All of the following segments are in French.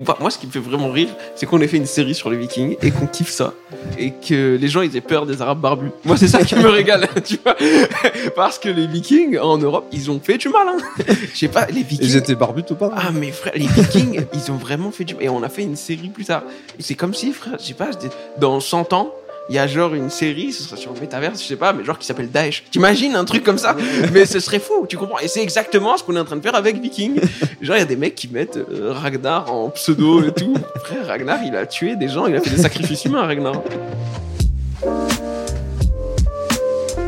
Enfin, moi, ce qui me fait vraiment rire, c'est qu'on ait fait une série sur les Vikings et qu'on kiffe ça. Et que les gens, ils aient peur des Arabes barbus. Moi, c'est ça qui me régale, tu vois. Parce que les Vikings, en Europe, ils ont fait du mal, hein. Je sais pas, les Vikings. Ils étaient barbus ou pas Ah, mais frère, les Vikings, ils ont vraiment fait du mal. Et on a fait une série plus tard. C'est comme si, frère, je sais pas, dans 100 ans, il y a genre une série, ce sera sur le métaverse, je sais pas, mais genre qui s'appelle Daesh. T'imagines un truc comme ça Mais ce serait fou, tu comprends Et c'est exactement ce qu'on est en train de faire avec Viking. Genre, il y a des mecs qui mettent euh, Ragnar en pseudo et tout. Frère, Ragnar, il a tué des gens, il a fait des sacrifices humains, Ragnar.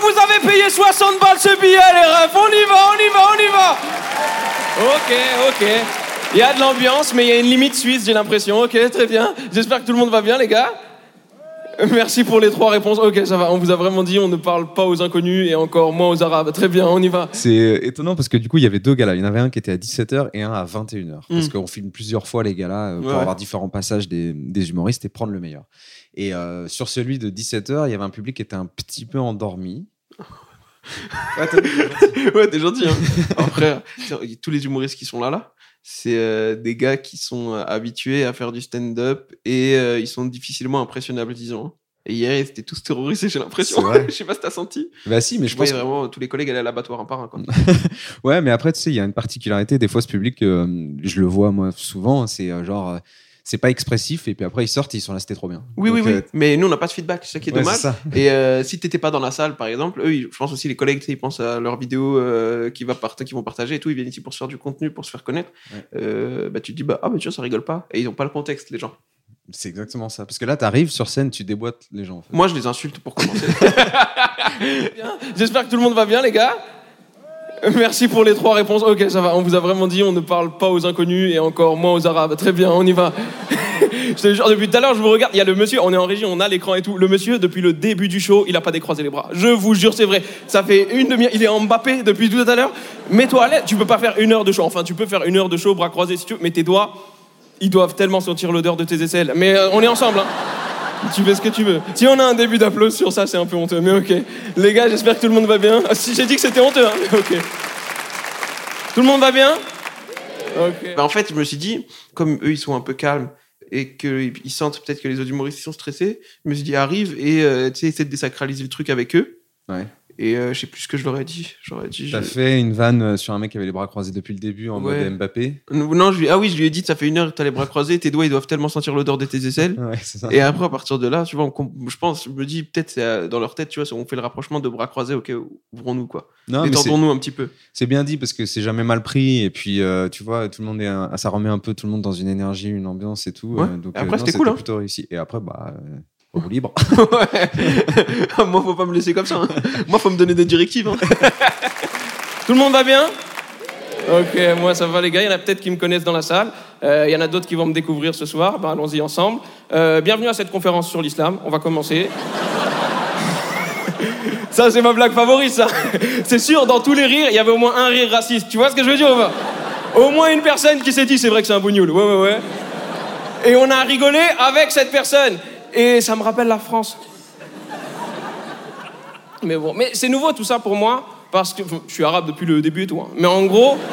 Vous avez payé 60 balles ce billet, les refs. On y va, on y va, on y va. Ok, ok. Il y a de l'ambiance, mais il y a une limite suisse, j'ai l'impression. Ok, très bien. J'espère que tout le monde va bien, les gars. Merci pour les trois réponses. Ok, ça va. On vous a vraiment dit, on ne parle pas aux inconnus et encore moins aux arabes. Très bien, on y va. C'est étonnant parce que du coup, il y avait deux galas. Il y en avait un qui était à 17h et un à 21h. Parce Mm. qu'on filme plusieurs fois les galas euh, pour Ouais. avoir différents passages des, des humoristes et prendre le meilleur. Et euh, sur celui de 17h, il y avait un public qui était un petit peu endormi. Ouais, t'es gentil. Hein. Après, tous les humoristes qui sont là, là, c'est euh, des gars qui sont euh, habitués à faire du stand-up et euh, ils sont difficilement impressionnables, disons. hein. Et hier, ils étaient tous terrorisés, j'ai l'impression. Je sais pas si t'as senti. bah si, mais je je pense voyais vraiment tous les collègues aller à l'abattoir un par un. Quoi. Ouais, mais après, tu sais, il y a une particularité. Des fois, ce public, euh, je le vois moi souvent, c'est euh, genre, c'est pas expressif, et puis après, ils sortent, et ils sont là, c'était trop bien. Oui, oui, Donc, oui. euh, Mais nous, on n'a pas de feedback, c'est ça qui est ouais, dommage. Et euh, si t'étais pas dans la salle, par exemple, eux, ils- je pense aussi les collègues, tu ils pensent à leurs vidéos euh, qui, va part- qui vont partager et tout. Ils viennent ici pour se faire du contenu, pour se faire connaître. Ouais. Euh, bah, tu te dis, bah, ah, mais tu vois, ça rigole pas. Et ils ont pas le contexte, les gens. C'est exactement ça. Parce que là, t'arrives sur scène, tu déboîtes les gens. En fait. Moi, je les insulte pour commencer. J'espère que tout le monde va bien, les gars. Merci pour les trois réponses. Ok, ça va. On vous a vraiment dit, on ne parle pas aux inconnus et encore moins aux arabes. Très bien, on y va. je te jure, depuis tout à l'heure, je vous regarde. Il y a le monsieur, on est en régie, on a l'écran et tout. Le monsieur, depuis le début du show, il a pas décroisé les bras. Je vous jure, c'est vrai. Ça fait une demi-heure. Il est en Mbappé depuis tout à l'heure. Mets-toi à l'aise. Tu peux pas faire une heure de show. Enfin, tu peux faire une heure de show, bras croisés si tu veux, mais tes doigts, ils doivent tellement sentir l'odeur de tes aisselles. Mais euh, on est ensemble, hein. Tu fais ce que tu veux. Si on a un début d'applaudissements sur ça, c'est un peu honteux, mais ok. Les gars, j'espère que tout le monde va bien. Ah, si j'ai dit que c'était honteux, hein, mais ok. Tout le monde va bien? Ok. Bah, en fait, je me suis dit, comme eux, ils sont un peu calmes et qu'ils sentent peut-être que les autres humoristes sont stressés, je me suis dit, arrive et euh, tu sais, essaie de désacraliser le truc avec eux. Ouais. Et euh, je sais plus ce que je leur ai dit. J'aurais dit. T'as je- fait une vanne euh, sur un mec qui avait les bras croisés depuis le début en Ouais. mode Mbappé. Non, je lui... ah oui, je lui ai dit, ça fait une heure que t'as les bras croisés, tes doigts, ils doivent tellement sentir l'odeur de tes aisselles. Ouais, c'est ça. Et après, à partir de là, tu vois, on je pense, je me dis, peut-être, c'est euh, dans leur tête, tu vois, on fait le rapprochement de bras croisés, ok, ouvrons-nous, quoi. Détendons-nous un petit peu. c'est bien dit parce que c'est jamais mal pris. Et puis, euh, tu vois, tout le monde est, un- ça remet un peu tout le monde dans une énergie, une ambiance et tout. Ouais. euh, donc, Et après, c'était cool, hein. plutôt réussi. Et après, bah, roue libre. Ouais. Moi, faut pas me laisser comme ça. hein. Moi, faut me donner des directives. hein. Tout le monde va bien? Ok, moi ça va les gars, il y en a peut-être qui me connaissent dans la salle, Euh, il y en a d'autres qui vont me découvrir ce soir, ben, allons-y ensemble. Euh, bienvenue à cette conférence sur l'islam, on va commencer. ça c'est ma blague favorite ça. C'est sûr, dans tous les rires, il y avait au moins un rire raciste, tu vois ce que je veux dire ou pas? Au moins une personne qui s'est dit, c'est vrai que c'est un bougnoul. Ouais, ouais, ouais. Et on a rigolé avec cette personne. Et ça me rappelle la France. Mais bon, mais c'est nouveau tout ça pour moi, parce que je suis arabe depuis le début et tout. hein. Mais en gros,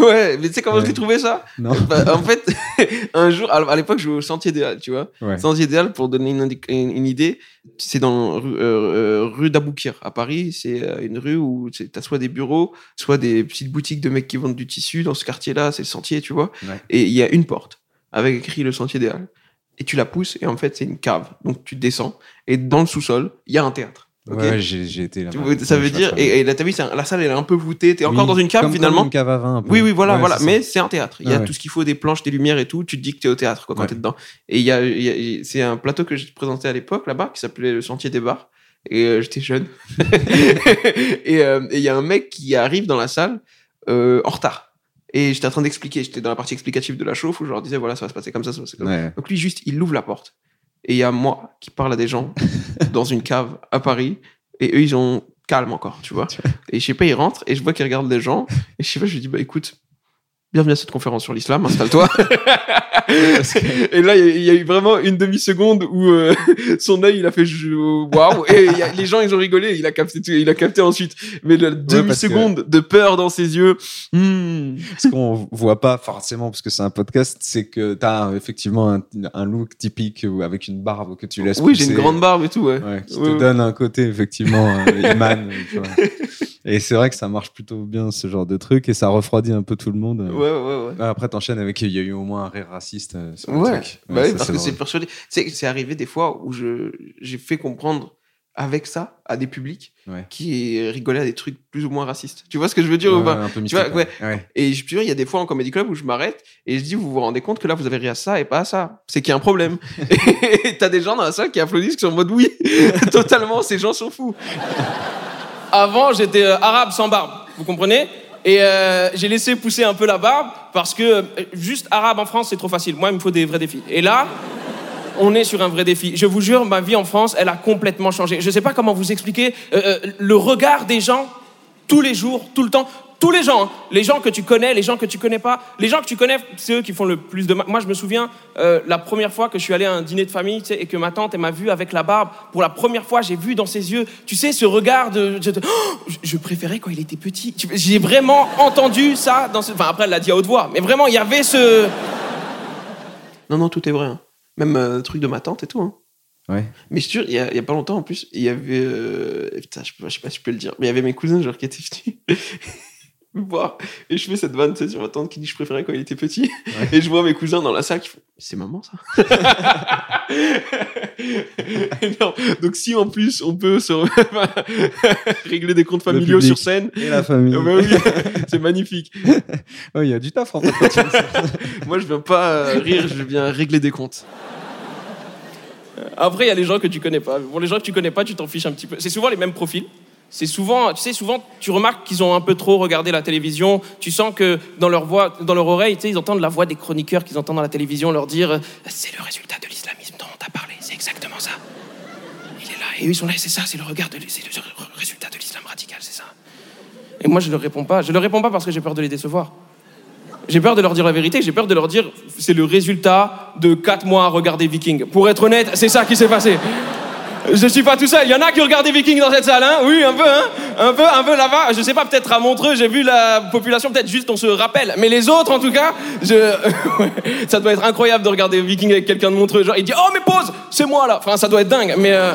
Ouais, mais tu sais comment Ouais. j'ai trouvé ça? Non. Bah, En fait, un jour, à l'époque, je jouais au Sentier des Halles, tu vois. Ouais. Sentier des Halles, pour donner une, indi- une- une idée, c'est dans rue, euh, euh, rue d'Aboukir à Paris. C'est euh, une rue où tu as soit des bureaux, soit des petites boutiques de mecs qui vendent du tissu. Dans ce quartier-là, c'est le sentier, tu vois. Ouais. Et il y a une porte avec écrit le Sentier des Halles. Et tu la pousses, et en fait, c'est une cave. Donc tu descends, et dans le sous-sol, il y a un théâtre. Ouais, j'ai été là. Ça veut dire, et, et c'est un- la salle, elle est un peu voûtée. T'es encore dans une cave, finalement. une cave à vin. un peu. Oui, oui, voilà, Ouais, voilà. Mais c'est un théâtre. Il y a ouais. tout ce qu'il faut, des planches, des lumières et tout. Tu te dis que t'es au théâtre quoi, quand t'es dedans. Et il y a, a- c'est un plateau que j'ai présenté à l'époque là-bas qui s'appelait le Sentier des Bars. Et euh, j'étais jeune. et euh, et il y a un mec qui arrive dans la salle euh, en retard. Et j'étais en train d'expliquer. J'étais dans la partie explicative de la chauffe où je leur disais voilà, ça va se passer comme ça, ça va se passer comme ça. Ouais. Donc lui, juste, il ouvre la porte. Et il y a moi qui parle à des gens dans une cave à Paris. Et eux, ils ont calme encore, tu vois. Et je sais pas, ils rentrent et je vois qu'ils regardent les gens. Et je sais pas, je lui dis, bah écoute, bienvenue à cette conférence sur l'islam, installe-toi. et là, il y a- il y, a eu vraiment une demi-seconde où euh, son œil, il a fait waouh. Et il y a- les gens, ils ont rigolé. Il a capté, tout- il a capté ensuite. Mais la demi-seconde de peur dans ses yeux. hmm. Ce qu'on voit pas forcément parce que c'est un podcast, c'est que t'as effectivement un, un look typique avec une barbe que tu laisses. Oui, j'ai une grande barbe et tout, ouais. Ouais, qui Ouais, te donne un côté effectivement euh, Iman. Et c'est vrai que ça marche plutôt bien ce genre de truc et ça refroidit un peu tout le monde. Ouais, ouais, ouais. Ah, Après, t'enchaînes avec il y a eu au moins un rire raciste euh, sur le Ouais, truc. bah oui, ça, parce que c'est persuadé. Tu c'est arrivé des fois où je j'ai fait comprendre avec ça à des publics Ouais. qui rigolaient à des trucs plus ou moins racistes. Tu vois ce que je veux dire ou Ouais, pas? un peu Tu vois, ouais. ouais. Et je te il y a des fois en comédie club où je m'arrête et je dis, vous vous rendez compte que là, vous avez ri à ça et pas à ça? C'est qu'il y a un problème. et t'as des gens dans la salle qui applaudissent, qui sont en mode oui, totalement, ces gens sont fous. Avant, j'étais euh, arabe sans barbe, vous comprenez? Et euh, j'ai laissé pousser un peu la barbe parce que euh, juste arabe en France, c'est trop facile. Moi, il me faut des vrais défis. Et là, on est sur un vrai défi. Je vous jure, ma vie en France, elle a complètement changé. Je ne sais pas comment vous expliquer le regard des gens tous les jours, tout le temps. Tous les gens, hein. les gens que tu connais, les gens que tu connais pas, les gens que tu connais, c'est eux qui font le plus de mal. Moi, je me souviens euh, la première fois que je suis allé à un dîner de famille tu sais, et que ma tante elle m'a vu avec la barbe. Pour la première fois, j'ai vu dans ses yeux, tu sais, ce regard de. Je, Oh, je- préférais quand il était petit. J'ai vraiment entendu ça. Dans ce... Enfin, après, elle l'a dit à haute voix, mais vraiment, il y avait ce. Non, non, tout est vrai. hein. Même euh, truc de ma tante et tout. hein. Ouais. Mais je te jure, il y, a, pas longtemps en plus, il y avait. euh, Putain, je, je sais pas si je peux le dire, mais il y avait mes cousins genre, qui étaient venus me voir. Et je fais cette vanne tu sais, sur ma tante qui dit je préférais quand il était petit. Et je vois mes cousins dans la salle qui font C'est maman ça? Non, Donc si en plus on peut se régler des comptes familiaux sur scène. Et la famille. ah bah oui, c'est magnifique. Ouais, Il y a du taf en fait. Moi, je viens pas euh, rire, je viens régler des comptes. Après, il y a les gens que tu connais pas. Bon, les gens que tu connais pas, tu t'en fiches un petit peu. C'est souvent les mêmes profils. C'est souvent, tu sais, souvent, tu remarques qu'ils ont un peu trop regardé la télévision. Tu sens que dans leur voix, dans leur oreille, tu sais, ils entendent la voix des chroniqueurs qu'ils entendent dans la télévision leur dire c'est le résultat de l'islamisme dont on t'a parlé. C'est exactement ça. Il est là et eux ils sont là. C'est ça, c'est le regard de, c'est le résultat de l'islam radical, c'est ça. Et moi, je leur réponds pas. Je leur réponds pas parce que j'ai peur de les décevoir. J'ai peur de leur dire la vérité, j'ai peur de leur dire c'est le résultat de 4 mois à regarder Viking. Pour être honnête, c'est ça qui s'est passé. Je suis pas tout seul. Il y en a qui regardent Viking dans cette salle, hein Oui, un peu, hein Un peu, un peu là-bas. Je sais pas, peut-être à Montreux, j'ai vu la population, peut-être juste on se rappelle. Mais les autres, en tout cas, je... ouais, ça doit être incroyable de regarder Viking avec quelqu'un de Montreux. Genre, il dit Oh, mais pause C'est moi là Enfin, ça doit être dingue, mais. euh,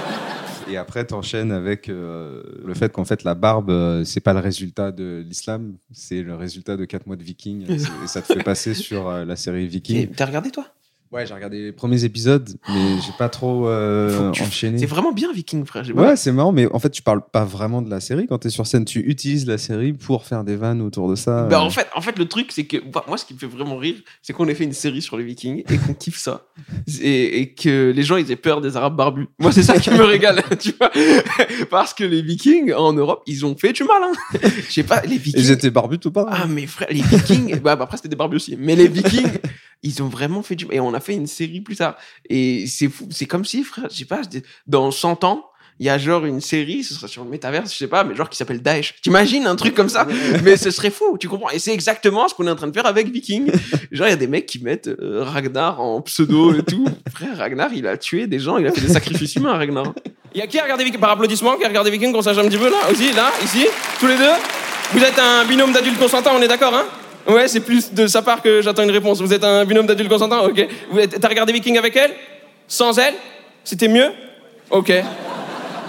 Et après, t'enchaînes avec euh, le fait qu'en fait, la barbe, euh, c'est pas le résultat de l'islam, c'est le résultat de 4 mois de Viking. Et ça te fait passer sur euh, la série Et Viking. T'as regardé toi? Ouais, j'ai regardé les premiers épisodes, mais j'ai pas trop euh, enchaîné. C'est vraiment bien Viking, frère. Ouais, c'est marrant, mais en fait, tu parles pas vraiment de la série quand t'es sur scène. Tu utilises la série pour faire des vannes autour de ça. Bah, euh. en, fait, en fait, le truc, c'est que bah, moi, ce qui me fait vraiment rire, c'est qu'on ait fait une série sur les Vikings et qu'on kiffe ça. Et, et que les gens, ils aient peur des Arabes barbus. Moi, c'est ça qui me régale, tu vois. Parce que les Vikings, en Europe, ils ont fait du mal. Hein. Je sais pas, les Vikings. Ils étaient barbus ou pas Ah, mais frère, les Vikings. bah, bah, après, c'était des barbus aussi. Mais les Vikings, ils ont vraiment fait du mal. Et on a fait une série plus tard. Et c'est fou. C'est comme si, frère, je sais pas, je dis- dans 100 ans, il y a genre une série, ce serait sur le métaverse, je sais pas, mais genre qui s'appelle Daesh. T'imagines un truc comme ça? Mais ce serait fou, tu comprends? Et c'est exactement ce qu'on est en train de faire avec Viking. Genre, il y a des mecs qui mettent euh, Ragnar en pseudo et tout. Frère, Ragnar, il a tué des gens, il a fait des sacrifices humains, Ragnar. Il y a qui a regardé Viking Par applaudissement, qui a regardé Viking, qu'on sache un petit peu là? Aussi, là, ici Tous les deux Vous êtes un binôme d'adultes consentants, on est d'accord, hein? Ouais, c'est plus de sa part que j'attends une réponse. Vous êtes un binôme d'adultes consentants Ok. T'as regardé Viking avec elle? Sans elle? C'était mieux? Ok.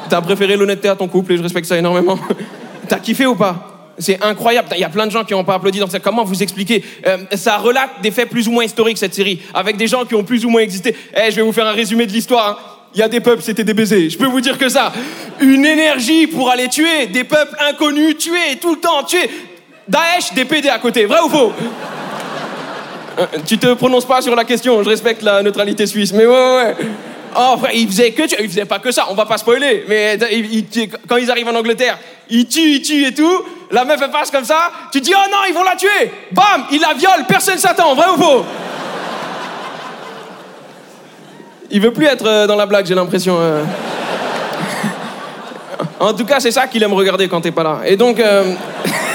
T'as préféré l'honnêteté à ton couple et je respecte ça énormément. T'as kiffé ou pas? C'est incroyable. Il y a plein de gens qui n'ont pas applaudi dans ça. Comment vous expliquer Euh, Ça relate des faits plus ou moins historiques, cette série, avec des gens qui ont plus ou moins existé. Eh, je vais vous faire un résumé de l'histoire. hein. Il y a des peuples, c'était des baisers. Je peux vous dire que ça. Une énergie pour aller tuer des peuples inconnus, tuer tout le temps, tuer. Daesh, des PD à côté. Vrai ou faux? Euh, Tu te prononces pas sur la question. Je respecte la neutralité suisse. Mais ouais, ouais. Oh, frère, il faisait que tu... Il faisait pas que ça, on va pas spoiler. Mais il- quand ils arrivent en Angleterre, ils tuent, ils tuent et tout. La meuf, elle passe comme ça. Tu dis, oh non, ils vont la tuer. Bam, il la viole, personne s'attend. Vrai ou faux? Il veut plus être euh, dans la blague, j'ai l'impression. euh. En tout cas, c'est ça qu'il aime regarder quand t'es pas là. Et donc, euh,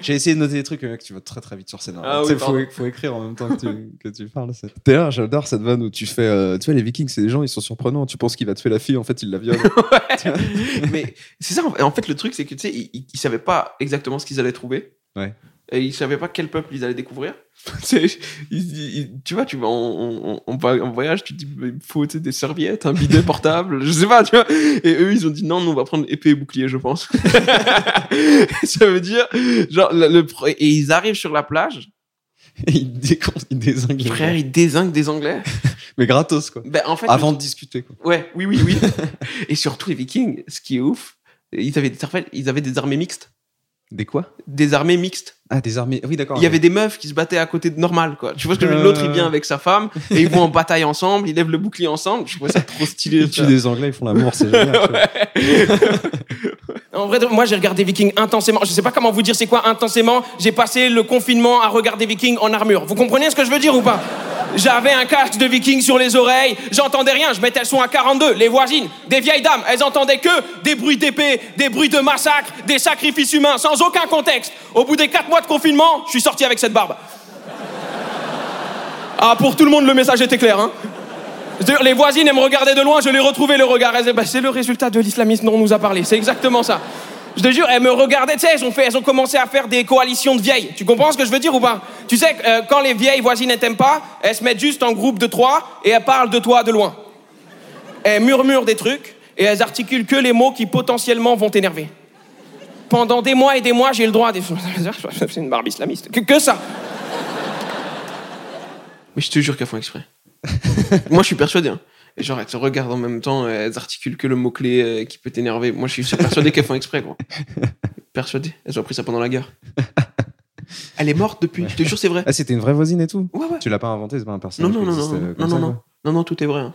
J'ai essayé de noter des trucs, mais mec, tu vas très très vite sur scène. Ah oui, faut, pardon. faut écrire en même temps que tu, que tu parles. D'ailleurs, j'adore cette vanne où tu fais. euh, tu vois, les Vikings, c'est des gens, ils sont surprenants. Tu penses qu'il va tuer la fille, en fait, il la viole. Mais c'est ça, en fait, le truc, c'est que tu sais, ils, ils- ils savaient pas exactement ce qu'ils allaient trouver. Ouais. Et ils savaient pas quel peuple ils allaient découvrir. Ils- ils- tu vois, tu vas en, voyage, tu te dis, il me faut des serviettes, un bidet portable, je sais pas, tu vois. Et eux, ils ont dit, non, nous, on va prendre épée et bouclier, je pense. ça veut dire, genre, le, et ils arrivent sur la plage, Et il, décon- il désingue les frère, ils désinguent des Anglais. Mais gratos, quoi. Ben, en fait, Avant de discuter, quoi. Ouais, oui, oui, oui. et surtout, les Vikings, ce qui est ouf, ils avaient des, ils avaient des armées mixtes. Des quoi? Des armées mixtes. Ah, des armées. Oui, d'accord. Il y avait des meufs qui se battaient à côté de normal, quoi. Tu vois ce que je veux dire? Euh. L'autre, il vient avec sa femme, et ils vont en bataille ensemble, ils lèvent le bouclier ensemble. Je trouvais ça trop stylé. Ils tuent des Anglais, ils font l'amour, c'est génial. vois. En vrai, moi j'ai regardé Viking intensément. Je sais pas comment vous dire c'est quoi intensément. J'ai passé le confinement à regarder Viking en armure. Vous comprenez ce que je veux dire ou pas? J'avais un casque de Viking sur les oreilles, j'entendais rien, je mettais le son à 42. Les voisines, des vieilles dames, elles entendaient que des bruits d'épée, des bruits de massacre, des sacrifices humains, sans aucun contexte. Au bout des 4 mois de confinement, je suis sorti avec cette barbe. Ah, pour tout le monde, le message était clair, hein Les voisines, elles me regardaient de loin, je les retrouvais le regard. Elles disaient, Bah, c'est le résultat de l'islamisme dont on nous a parlé. C'est exactement ça. Je te jure, elles me regardaient, tu sais, elles ont, fait, elles ont commencé à faire des coalitions de vieilles. Tu comprends ce que je veux dire ou pas? Tu sais, euh, quand les vieilles voisines ne t'aiment pas, elles se mettent juste en groupe de trois et elles parlent de toi de loin. Elles murmurent des trucs et elles articulent que les mots qui potentiellement vont t'énerver. Pendant des mois et des mois, j'ai le droit à des... C'est une barbe islamiste. Que, que ça Mais je te jure qu'elles font exprès. Moi, je suis persuadé. hein. Et genre, elles te regardent en même temps, elles articulent que le mot-clé euh, qui peut t'énerver. Moi, je suis persuadé qu'elles font exprès, quoi. Persuadé. Elles ont appris ça pendant la guerre. Elle est morte depuis. Je te jure, c'est vrai. Ah, c'était une vraie voisine et tout Ouais, ouais. Tu l'as pas inventé, c'est pas un personnage non, non, non, non, comme non, non, non, non, tout est vrai. hein.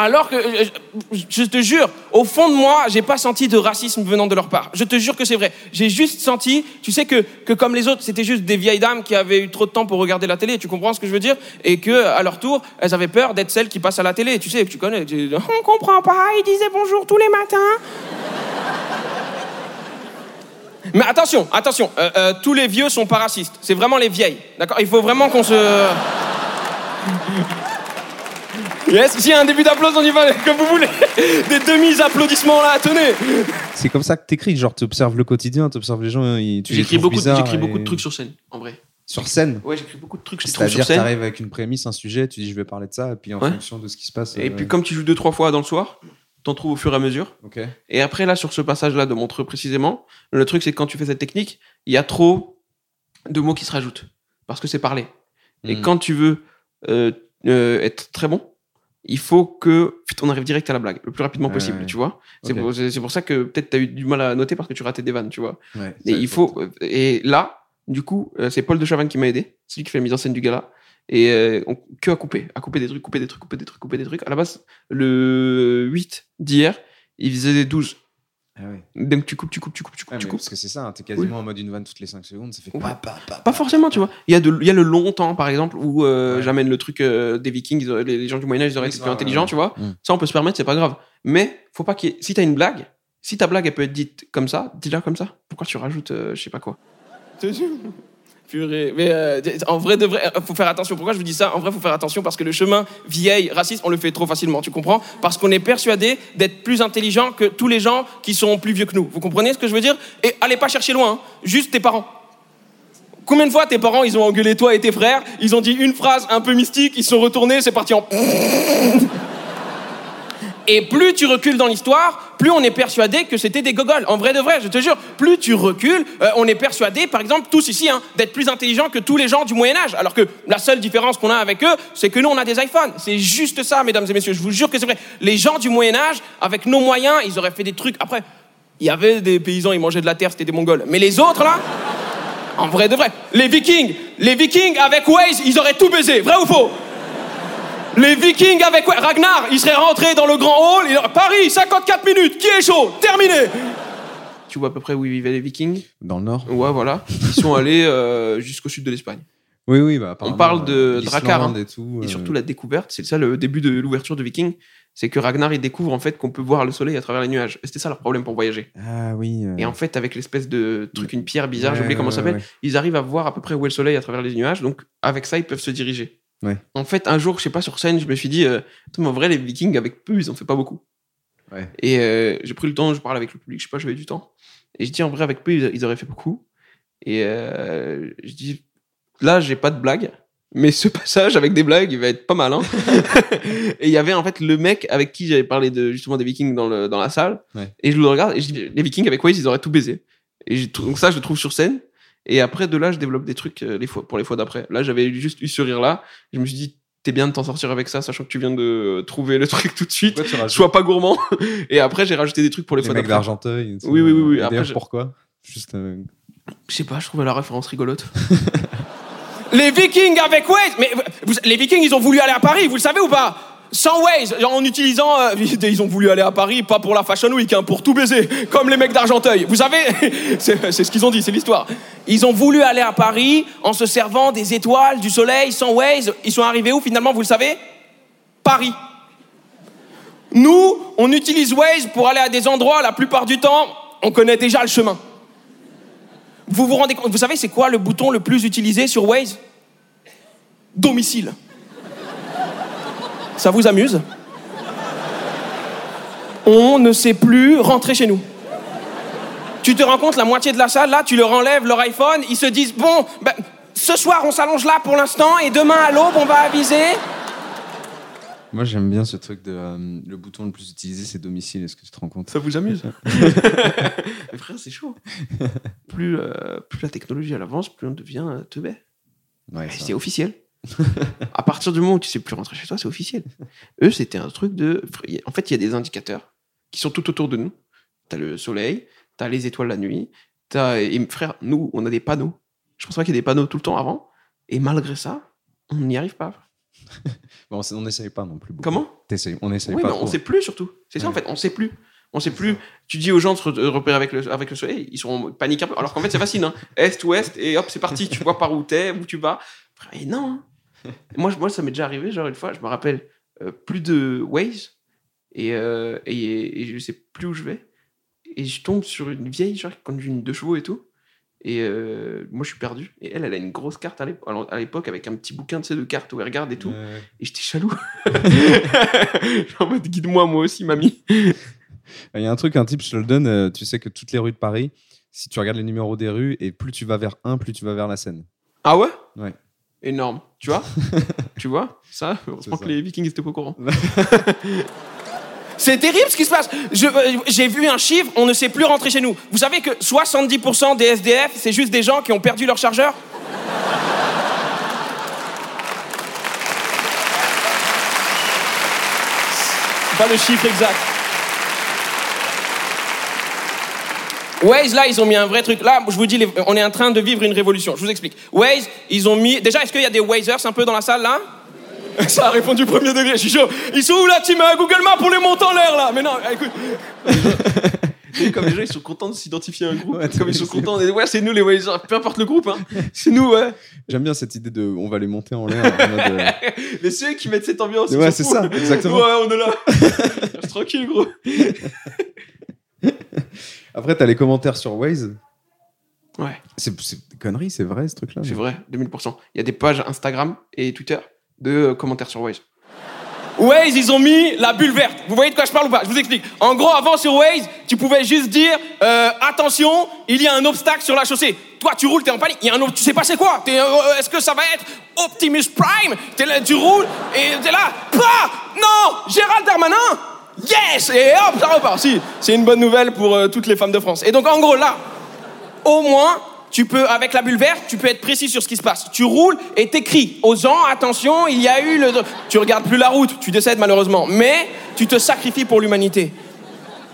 Alors que, euh, je, te jure, au fond de moi, j'ai pas senti de racisme venant de leur part. Je te jure que c'est vrai. J'ai juste senti, tu sais que, que comme les autres, c'était juste des vieilles dames qui avaient eu trop de temps pour regarder la télé. Tu comprends ce que je veux dire? Et que à leur tour, elles avaient peur d'être celles qui passent à la télé. Tu sais, tu connais. tu- On comprend pas. Ils disaient bonjour tous les matins. Mais attention, attention, euh, euh, tous les vieux sont pas racistes. C'est vraiment les vieilles. D'accord? Il faut vraiment qu'on se. Yes, s'il y a un début d'applaudissement, on y va comme vous voulez. Des demi-applaudissements là, tenez. C'est comme ça que t'écris, genre t'observes le quotidien, t'observes les gens, tu J'écris beaucoup, j'écris et- beaucoup de trucs sur scène, en vrai. sur scène. Ouais, j'écris beaucoup de trucs, je les trouve sur C'est-à-dire, scène. t'arrives avec une prémisse, un sujet, tu dis je vais parler de ça, et puis en Ouais. fonction de ce qui se passe. Et euh, puis, comme tu joues deux, trois fois dans le soir, t'en trouves au fur et à mesure. Ok. Et après, là, sur ce passage-là de Montreux précisément, le truc, c'est que quand tu fais cette technique, il y a trop de mots qui se rajoutent. Parce que c'est parlé. Et Mhm. quand tu veux euh, euh, être très bon, il faut que on arrive direct à la blague le plus rapidement possible, ouais. tu vois. C'est pour, c'est- pour ça que peut-être tu as eu du mal à noter parce que tu ratais des vannes, tu vois. Ouais, Et il faut. euh, Et là, du coup, euh, c'est Paul de Chavannes qui m'a aidé. C'est lui qui fait la mise en scène du gala. Et euh, on, que à couper. À couper des trucs, couper des trucs, couper des trucs, couper des trucs. À la base, le 8 d'hier, il faisait des 12. Ah ouais. Donc tu coupes, tu coupes, tu coupes, tu coupes, Ah, tu coupes. parce que c'est ça, hein, t'es quasiment en mode une vanne toutes les 5 secondes, ça fait Ouais. pa, pa, pa, Pas forcément, tu vois. Il y, a de, il y a le long temps, par exemple, où euh, Ouais. j'amène le truc euh, des Vikings, ils auraient- les, gens du Moyen-Âge, ils auraient été plus ouais, intelligents, ouais. tu vois. Mm. Ça, on peut se permettre, c'est pas grave. Mais faut pas qu'il y ait- Si t'as une blague, si ta blague, elle peut être dite comme ça, dis-la comme ça. Pourquoi tu rajoutes, euh, je sais pas quoi Euh, en vrai, euh, faut faire attention. Pourquoi je vous dis ça? En vrai, faut faire attention parce que le chemin vieille raciste, on le fait trop facilement. Tu comprends? Parce qu'on est persuadé d'être plus intelligent que tous les gens qui sont plus vieux que nous. Vous comprenez ce que je veux dire? Et allez pas chercher loin. hein. Juste tes parents. Combien de fois tes parents, ils ont engueulé toi et tes frères? Ils ont dit une phrase un peu mystique, ils sont retournés, c'est parti en. Et plus tu recules dans l'histoire, plus on est persuadé que c'était des gogoles. En vrai de vrai, je te jure, plus tu recules, euh, on est persuadé, par exemple, tous ici, hein, d'être plus intelligents que tous les gens du Moyen Âge. Alors que la seule différence qu'on a avec eux, c'est que nous, on a des iPhones. C'est juste ça, mesdames et messieurs. Je vous jure que c'est vrai. Les gens du Moyen Âge, avec nos moyens, ils auraient fait des trucs. Après, il y avait des paysans, ils mangeaient de la terre, c'était des Mongols. Mais les autres, là, en vrai de vrai, les Vikings, les Vikings avec Waze, ils auraient tout baisé. Vrai ou faux? Les Vikings avec Ragnar, il serait rentré dans le grand hall, il aurait Paris, 54 minutes, qui est chaud? Terminé Tu vois à peu près où ils vivaient les Vikings? Dans le nord Ouais, voilà. Ils sont allés euh, jusqu'au sud de l'Espagne. Oui, oui, bah, apparemment, parle de euh, Drakkar, hein. et tout. Et euh, surtout la découverte, c'est ça le début de l'ouverture de Vikings, c'est que Ragnar il découvre en fait qu'on peut voir le soleil à travers les nuages. C'était ça leur problème pour voyager. Ah oui. euh, Et en fait, avec l'espèce de truc, une pierre bizarre, j'ai ouais, oublié comment ça ouais, s'appelle, ouais. ils arrivent à voir à peu près où est le soleil à travers les nuages. Donc avec ça, ils peuvent se diriger. Ouais. En fait, un jour, je sais pas, sur scène, je me suis dit, euh, en vrai, les Vikings avec peu, ils en fait pas beaucoup. Ouais. Et euh, j'ai pris le temps, je parle avec le public, je sais pas, j'avais du temps. Et je dis, en vrai, avec peu, ils, ils auraient fait beaucoup. Et euh, je dis, là, j'ai pas de blague. Mais ce passage avec des blagues, il va être pas mal. Hein et il y avait en fait le mec avec qui j'avais parlé de, justement des Vikings dans, le, dans la salle. Ouais. Et je le regarde et je dis, les Vikings avec Waze, ils auraient tout baisé. Et je donc ça, je le trouve sur scène. Et après, de là, je développe des trucs euh, les fois, pour les fois d'après. Là, j'avais juste eu ce rire-là. Je me suis dit, t'es bien de t'en sortir avec ça, sachant que tu viens de trouver le truc tout de suite. Pourquoi Sois pas gourmand. Et après, j'ai rajouté des trucs pour les, les fois d'après. d'Argenteuil. Oui, oui, oui, oui. Après, pourquoi? Juste. euh, Je sais pas, je trouvais la référence rigolote. Les Vikings avec Waze Mais vous- les Vikings, ils ont voulu aller à Paris, vous le savez ou pas? Sans Waze, en utilisant. euh, ils ont voulu aller à Paris, pas pour la Fashion Week, hein, pour tout baiser, comme les mecs d'Argenteuil. Vous savez, c'est ce qu'ils ont dit, c'est l'histoire. Ils ont voulu aller à Paris en se servant des étoiles, du soleil, sans Waze. Ils sont arrivés où finalement, vous le savez? Paris. Nous, on utilise Waze pour aller à des endroits, la plupart du temps, on connaît déjà le chemin. Vous vous rendez compte, vous savez, c'est quoi le bouton le plus utilisé sur Waze? Domicile. Ça vous amuse On ne sait plus rentrer chez nous. Tu te rends compte, la moitié de la salle, là, tu leur enlèves leur iPhone, ils se disent, bon, ben, ce soir, on s'allonge là pour l'instant, et demain à l'aube, on va aviser. Moi, j'aime bien ce truc de. euh, le bouton le plus utilisé, c'est domicile. Est-ce que tu te rends compte Ça vous amuse Mais frère, c'est chaud. Plus, euh, plus la technologie elle avance, plus on devient euh, teubé. Ouais. C'est officiel. à partir du moment où tu sais plus rentrer chez toi, c'est officiel. Eux, c'était un truc de. En fait, il y a des indicateurs qui sont tout autour de nous. T'as le soleil, t'as les étoiles la nuit. As... Et frère, nous, on a des panneaux. Je pense pas qu'il y ait des panneaux tout le temps avant. Et malgré ça, on n'y arrive pas. Bon, on n'essaye pas non plus. beaucoup. Comment? On essaye Oui, pas. mais on sait plus surtout. C'est ça en fait, on sait plus. On sait plus. Tu dis aux gens de se repérer avec le, avec le soleil, ils sont paniqués un peu. Alors qu'en fait, c'est facile. Hein. Est, ouest, et hop, c'est parti. Tu vois par où t'es, où tu vas. Et non. hein. moi, moi, ça m'est déjà arrivé. Genre, une fois, je me rappelle euh, plus de Waze et, euh, et, et je sais plus où je vais. Et je tombe sur une vieille, genre, qui conduit une deux chevaux et tout. Et euh, moi, je suis perdu. Et elle, elle a une grosse carte à l'ép- à l'époque avec un petit bouquin de ces de cartes où elle regarde et tout. Et j'étais chaloux. en mode, guide-moi, moi aussi, mamie. Il y a un truc, un type, je te le donne. euh, tu sais que toutes les rues de Paris, si tu regardes les numéros des rues, et plus tu vas vers un, plus tu vas vers la Seine. Ah ouais? Ouais. Énorme. Tu vois Tu vois Ça, heureusement ça. que les Vikings étaient pas au courant. C'est terrible ce qui se passe. Euh, J'ai vu un chiffre, on ne sait plus rentrer chez nous. Vous savez que 70% des SDF, c'est juste des gens qui ont perdu leur chargeur? Pas le chiffre exact. Waze, là, ils ont mis un vrai truc. Là, je vous dis, on est en train de vivre une révolution. Je vous explique. Waze, ils ont mis. Déjà, est-ce qu'il y a des Wazers un peu dans la salle, là? Ça a répondu premier degré, je suis chaud. Ils sont où, là, team euh, Google Maps pour les monter en l'air, là Mais non, écoute. Et comme les gens, ils sont contents de s'identifier à un groupe. Ouais, comme ils sont contents. de- Ouais, c'est nous les Wazer. Peu importe le groupe, hein. C'est nous, ouais. J'aime bien cette idée de on va les monter en l'air. euh, Mais c'est eux qui mettent cette ambiance. Ouais, c'est ça, exactement. Ouais, on est là. Tranquille, gros. Après, t'as les commentaires sur Waze. Ouais. C'est c'est des conneries, c'est vrai ce truc-là. C'est vrai, 2000%. Il y a des pages Instagram et Twitter de euh, commentaires sur Waze. Waze, ils ont mis la bulle verte. Vous voyez de quoi je parle ou pas? Je vous explique. En gros, avant sur Waze, tu pouvais juste dire euh, attention, il y a un obstacle sur la chaussée. Toi, tu roules, t'es en panique. Il y a un, ob- tu sais pas c'est quoi. T'es, euh, euh, Est-ce que ça va être Optimus Prime? T'es là, tu roules et t'es là. Pas Non, Gérald Darmanin. Yes Et hop, ça repart. Si, c'est une bonne nouvelle pour euh, toutes les femmes de France. Et donc, en gros, là, au moins, tu peux, avec la bulle verte, tu peux être précis sur ce qui se passe. Tu roules et t'écris aux attention, il y a eu le... Tu regardes plus la route, tu décèdes malheureusement, mais tu te sacrifies pour l'humanité.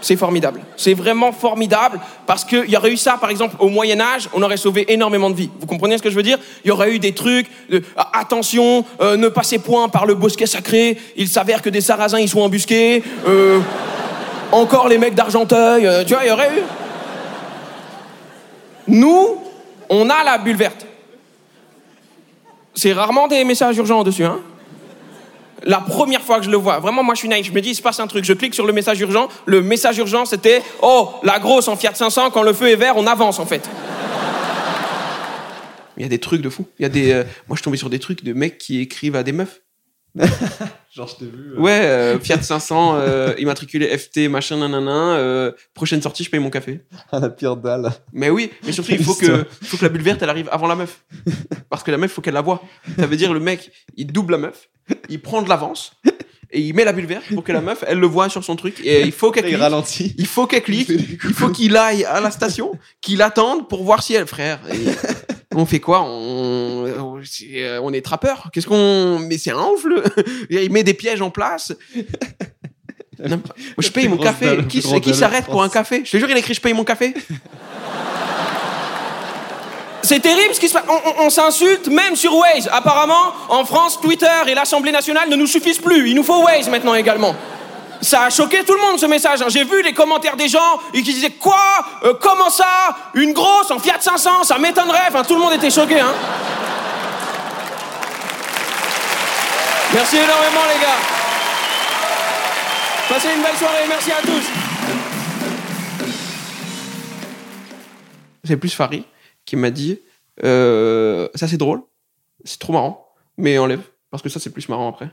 C'est formidable. C'est vraiment formidable parce qu'il y aurait eu ça, par exemple, au Moyen Âge, on aurait sauvé énormément de vies. Vous comprenez ce que je veux dire? Il y aurait eu des trucs, de, ah, attention, euh, ne passez point par le bosquet sacré, il s'avère que des sarrasins y sont embusqués, euh, encore les mecs d'Argenteuil, euh, tu vois, il y aurait eu... Nous, on a la bulle verte. C'est rarement des messages urgents dessus, hein La première fois que je le vois, vraiment, moi je suis naïf, je me dis, il se passe un truc, je clique sur le message urgent, le message urgent c'était, oh, la grosse en Fiat 500, quand le feu est vert, on avance en fait. Il y a des trucs de fou. Il y a des. euh, Moi, je suis tombé sur des trucs de mecs qui écrivent à des meufs. Genre, je t'ai vu. Ouais, euh, Fiat 500, euh, immatriculé FT, machin, nanana. euh, prochaine sortie, je paye mon café. à la pire dalle. Mais oui, mais surtout, il faut que, il faut que la bulle verte, elle arrive avant la meuf. Parce que la meuf, faut qu'elle la voie. Ça veut dire, le mec, il double la meuf, il prend de l'avance, et il met la bulle verte pour que la meuf, elle le voit sur son truc. Et il faut qu'elle Il clique. ralentit. Il faut qu'elle clique. Il faut qu'il aille à la station, qu'il attende pour voir si elle, frère. et on fait quoi? On, on, c'est, euh, on est trappeur. Qu'est-ce qu'on. Mais c'est un ouf, le. Il met des pièges en place. Non, je paye mon café. dalle, qui qui s'arrête pour un café? Je te jure, il écrit Je paye mon café. C'est terrible ce qui se passe. On, on- on s'insulte même sur Waze. Apparemment, en France, Twitter et l'Assemblée nationale ne nous suffisent plus. Il nous faut Waze maintenant également. Ça a choqué tout le monde ce message. hein. J'ai vu les commentaires des gens qui disaient quoi? Euh, Comment ça? Une grosse en Fiat 500 Ça m'étonnerait. Enfin, tout le monde était choqué. Hein. Merci énormément les gars. Passez une belle soirée. Merci à tous. C'est plus Farid qui m'a dit euh, Ça, c'est drôle. C'est trop marrant. Mais enlève. Parce que ça, c'est plus marrant après.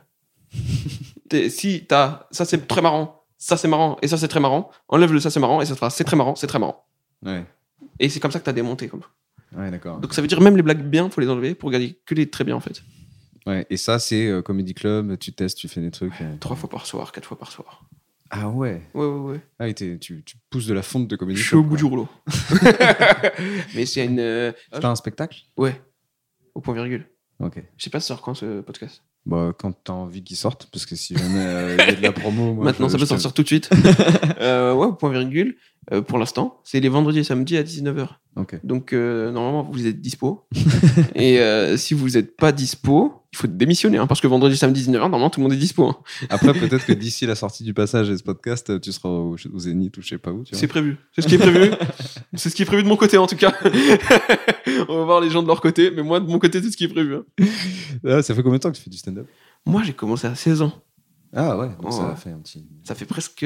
Si t'as ça, c'est très marrant. Ça, c'est marrant. Et ça, c'est très marrant. Enlève le ça, c'est marrant. Et ça c'est très marrant. C'est très marrant. Ouais. Et c'est comme ça que t'as démonté. Comme. Ouais, d'accord. Donc ça veut dire même les blagues bien, faut les enlever pour garder que les très bien en fait. Ouais. Et ça, c'est euh, Comedy Club, tu testes, tu fais des trucs. euh. Trois fois par soir, quatre fois par soir. Ah ouais. Ouais, ouais, ouais. Ah, tu, tu pousses de la fonte de Comedy Je suis au bout du rouleau. Mais c'est une. euh, T'as un spectacle? Ouais. Au point virgule. Ok. Je sais pas si ça sort quand ce podcast. Bah, quand t'as envie qu'il sorte, parce que si jamais euh, il y a de la promo. moi, Maintenant, je- ça peut je sortir tout de suite. Euh, ouais, au point virgule. euh, pour l'instant, c'est les vendredis et samedis à 19h. Ok. Donc, euh, normalement, vous êtes dispo. et euh, si vous n'êtes pas dispo, il faut démissionner. hein, parce que vendredi, samedi, 19h, normalement, tout le monde est dispo. hein. Après, peut-être que d'ici la sortie du passage et ce podcast, tu seras au, au Zénith ou je sais pas où. C'est prévu. C'est ce qui est prévu. c'est ce qui est prévu de mon côté, en tout cas. On va voir les gens de leur côté. Mais moi, de mon côté, c'est ce qui est prévu. hein. Ah, ça fait combien de temps que tu fais du stand-up? Moi, j'ai commencé à 16 ans. Ah ouais, donc ça a fait un petit. Ça fait presque.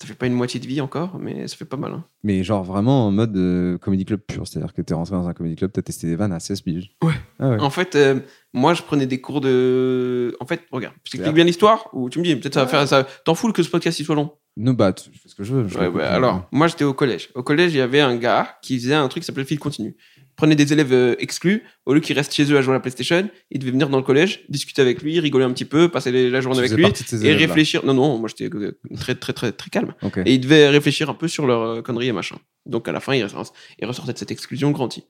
Ça fait pas une moitié de vie encore, mais ça fait pas mal. hein. Mais genre vraiment en mode euh, comedy club pur, c'est-à-dire que t'es rentré dans un comedy club, t'as testé des vannes à 16 piges. Ouais. Ah ouais. En fait, euh, moi, je prenais des cours de. En fait, regarde, je t'explique Ouais. bien l'histoire, ou tu me dis, peut-être ça va faire ça. T'en fous que ce podcast il soit long. No, bah, tu- je fais ce que je veux. je Ouais, l'écoute, bah, alors, moi, j'étais au collège. Au collège, il y avait un gars qui faisait un truc qui s'appelait fil continu. Prenait des élèves euh, exclus, au lieu qu'ils restent chez eux à jouer à la PlayStation, il devait venir dans le collège, discuter avec lui, rigoler un petit peu, passer les- la journée Tu avec lui, et réfléchir. Non, non, moi, j'étais euh, très, très, très, très calme. Et il devait réfléchir un peu sur leurs euh, conneries et machin. Donc à la fin, il, ressort- il ressortait de cette exclusion grandi.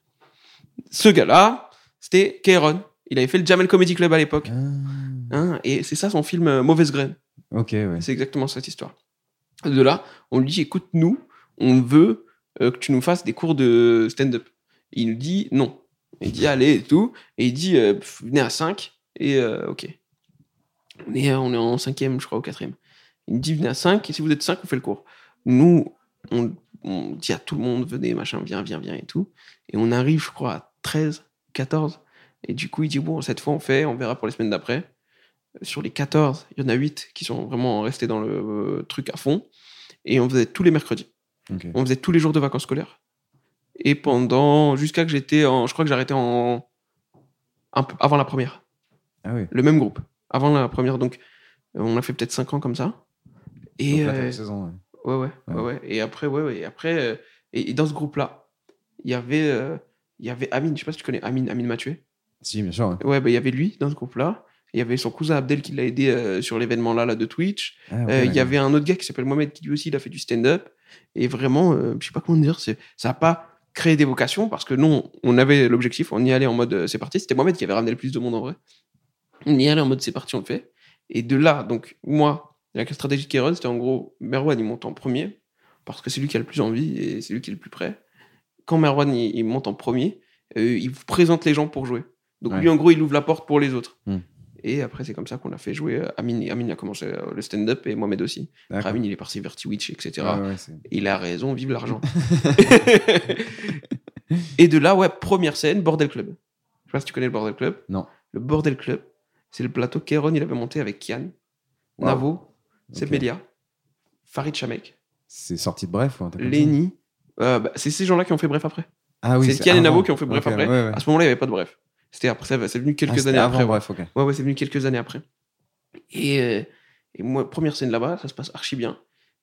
Ce gars-là, c'était Kéron. Il avait fait le Jamel Comedy Club à l'époque. Ah, Hein, et c'est ça son film euh, Mauvaise Graine. ok, ouais. C'est exactement cette histoire. De là, on lui dit écoute, nous, on veut euh, que tu nous fasses des cours de stand-up. Il nous dit non. Il dit allez et tout. Et il dit euh, venez à 5 et euh, ok. On est, on est en cinquième, je crois, au quatrième. Il nous dit venez à 5 et si vous êtes 5, on fait le cours. Nous, on, on dit à tout le monde, venez, machin, viens, viens, viens et tout. Et on arrive, je crois, à 13, 14. Et du coup, il dit, bon, cette fois, on fait, on verra pour les semaines d'après. Sur les 14, il y en a 8 qui sont vraiment restés dans le euh, truc à fond. Et on faisait tous les mercredis. On faisait tous les jours de vacances scolaires. Et pendant, jusqu'à que j'étais en, je crois que j'arrêtais en, un avant la première. Ah oui. Le même groupe. Avant la première, donc, on a fait peut-être 5 ans comme ça. Et, Donc euh, saison, ouais. Ouais, ouais, Ouais. ouais, ouais. Et après, ouais, ouais. Et après, euh, et, et dans ce groupe-là, il y avait, euh, il y avait Amine. Je sais pas si tu connais Amine, Amine Mathieu. Si, bien sûr. ouais. Bah, il y avait lui dans ce groupe-là. Il y avait son cousin Abdel qui l'a aidé euh, sur l'événement là, là de Twitch. Ah, Euh, il y avait un autre gars qui s'appelle Mohamed qui lui aussi il a fait du stand-up. Et vraiment, euh, je sais pas comment dire, ça n'a pas créé des vocations parce que nous, on avait l'objectif, on y allait en mode euh, c'est parti. C'était Mohamed qui avait ramené le plus de monde en vrai. On y allait en mode c'est parti, on le fait. Et de là, donc moi, la stratégie de Kéron, c'était en gros Merwan il monte en premier parce que c'est lui qui a le plus envie et c'est lui qui est le plus prêt. Quand Merwan il, il monte en premier, euh, il vous présente les gens pour jouer. Donc Ouais. lui, en gros, il ouvre la porte pour les autres. Hmm. Et après, c'est comme ça qu'on a fait jouer euh, Amine. Amine a commencé euh, le stand-up et Mohamed aussi. Après. Amine, il est parti vers Twitch, etc. Ah, ouais, Il a raison, vive l'argent. et de là, ouais, première scène, Bordel Club. Je sais pas si tu connais le Bordel Club. Non. Le Bordel Club, c'est le plateau qu'Aaron, il avait monté avec Kian, Wow. Navo, Seb Ok. Melia, Farid Chamek, C'est sorti de bref ou Lenny. Euh, bah, c'est ces gens-là qui ont fait Bref après. Ah oui, c'est Kian et Navo qui ont fait Bref après. ouais, ouais. À ce moment-là, il n'y avait pas de Bref. C'était après, c'est venu quelques Ah, années avant, après. ouais. bref. Ouais, ouais, c'est venu quelques années après. Et, euh, et moi, première scène là-bas, ça se passe archi bien.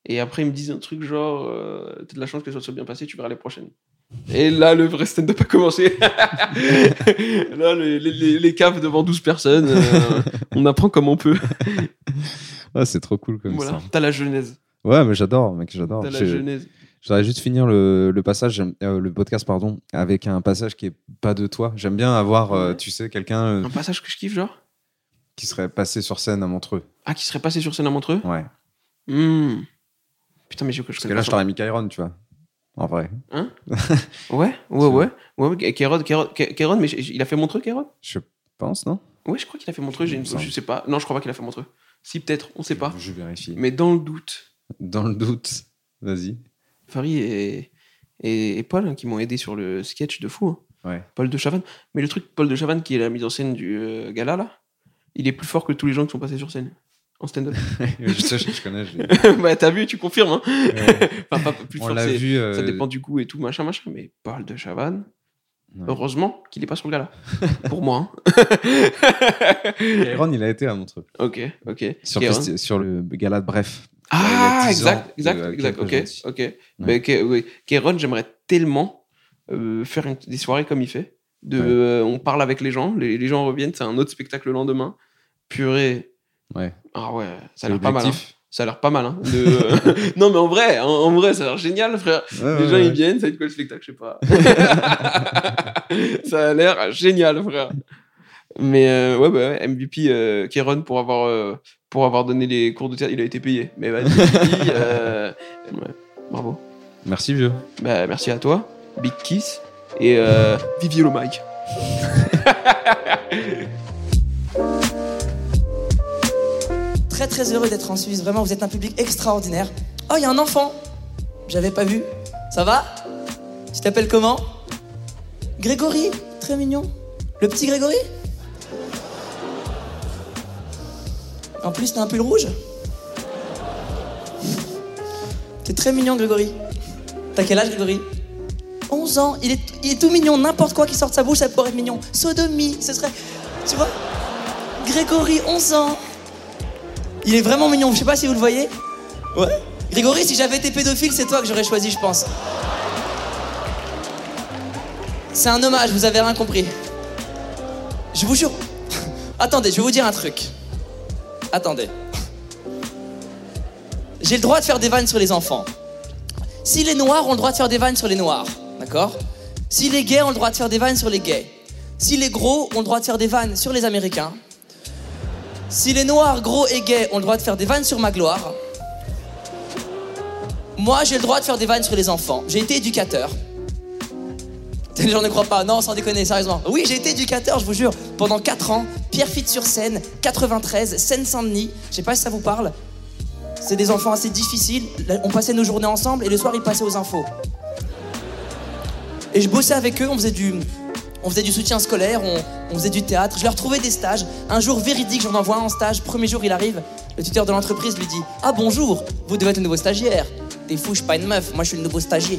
Et après, ils me disent un truc genre euh, T'as de la chance que ça soit bien passé, tu verras les prochaines. Et là, le vrai stand-up a commencé. là, les, les- les- caves devant 12 personnes, euh, on apprend comme on peut. Ah, c'est trop cool comme voilà, ça. t'as la genèse. Ouais, mais j'adore, mec, j'adore. T'as la genèse. Je voudrais juste finir le, le passage, euh, le podcast, pardon, avec un passage qui est pas de toi. J'aime bien avoir, euh, tu sais, quelqu'un euh, Un passage que je kiffe, genre? qui serait passé sur scène à Montreux. Ah, qui serait passé sur scène à Montreux? Ouais. Hmm. Putain, mais je, je Parce que connais là, pas je son- t'aurais mis Kyron, tu vois. En vrai. Ouais, ouais, ouais. Ouais, ouais, Kéron, Kéron, Kéron, mais il a fait Montreux, Kéron Je pense, non? Ouais, je crois qu'il a fait Montreux. J'ai Il une... me semble. Je sais pas. Non, je crois pas qu'il a fait Montreux. Si, peut-être, on sait pas. Je vérifie. Mais dans le doute, Dans le doute, vas-y. Farid et, et, et Paul hein, qui m'ont aidé sur le sketch de fou. hein. Ouais. Paul de Chavannes. Mais le truc, Paul de Chavannes, qui est la mise en scène du euh, gala, là, il est plus fort que tous les gens qui sont passés sur scène en stand-up. je sais, je, je connais. je bah, t'as vu, tu confirmes. Hein Ouais. enfin, pas plus On fort, l'a vu. euh, ça dépend du goût et tout, machin, machin. Mais Paul de Chavannes, Ouais. heureusement qu'il est pas sur le gala. Pour moi. hein. Kyron, il a été à Montreux. ok, ok. Sur le gala de Bref. Ah, il y a 10 exact, exact, de- exact. Ok, ok. Mais Ke- oui, Kéron, j'aimerais tellement euh, faire une- des soirées comme il fait. De, Ouais. euh, on parle avec les gens, les, les gens reviennent, c'est un autre spectacle le lendemain. Purée. Ouais. Ah ouais, ça a l'air pas mal. hein. Ça a l'air pas mal. Hein, de- non, mais en vrai, en, en vrai, ça a l'air génial, frère. Ouais, les ouais, gens, ouais. ils viennent, ça va être quoi le spectacle, je sais pas. ça a l'air génial, frère. Mais euh, ouais, bah, ouais, MVP euh, Kéron pour avoir, euh, pour avoir donné les cours de théâtre, il a été payé. Mais vas-y, MVP, euh, ouais, bravo. Merci, vieux. Bah, merci à toi, Big Kiss et euh, Vivier le Mike. Très très heureux d'être en Suisse. Vraiment, vous êtes un public extraordinaire. Oh, il y a un enfant. J'avais pas vu. Ça va? Tu t'appelles comment? Grégory. Très mignon. Le petit Grégory? En plus, t'as un pull rouge T'es très mignon, Grégory. T'as quel âge, Grégory 11 ans. Il est, il est tout mignon. N'importe quoi qui sort de sa bouche, ça pourrait être mignon. Sodomie, ce serait. Tu vois Grégory, 11 ans. Il est vraiment mignon, je sais pas si vous le voyez. Ouais. Grégory, si j'avais été pédophile, c'est toi que j'aurais choisi, je pense. C'est un hommage, vous avez rien compris. Je vous jure. Attendez, je vais vous dire un truc. Attendez. J'ai le droit de faire des vannes sur les enfants. Si les noirs ont le droit de faire des vannes sur les noirs, d'accord? Si les gays ont le droit de faire des vannes sur les gays. Si les gros ont le droit de faire des vannes sur les américains. Si les noirs, gros et gays ont le droit de faire des vannes sur ma gloire, moi j'ai le droit de faire des vannes sur les enfants. J'ai été éducateur. Les gens ne croient pas. Non, sans déconner, sérieusement. Oui, j'ai été éducateur, je vous jure. Pendant 4 ans, Pierrefitte sur Seine, 93, Seine-Saint-Denis. Je sais pas si ça vous parle. C'est des enfants assez difficiles. On passait nos journées ensemble et le soir, ils passaient aux infos. Et je bossais avec eux, on faisait du, on faisait du soutien scolaire, on, on faisait du théâtre. Je leur trouvais des stages. Un jour véridique, j'en envoie un en stage. Premier jour, il arrive. Le tuteur de l'entreprise lui dit Ah bonjour, vous devez être le nouveau stagiaire. T'es fou, je suis pas une meuf, moi je suis le nouveau stagiaire.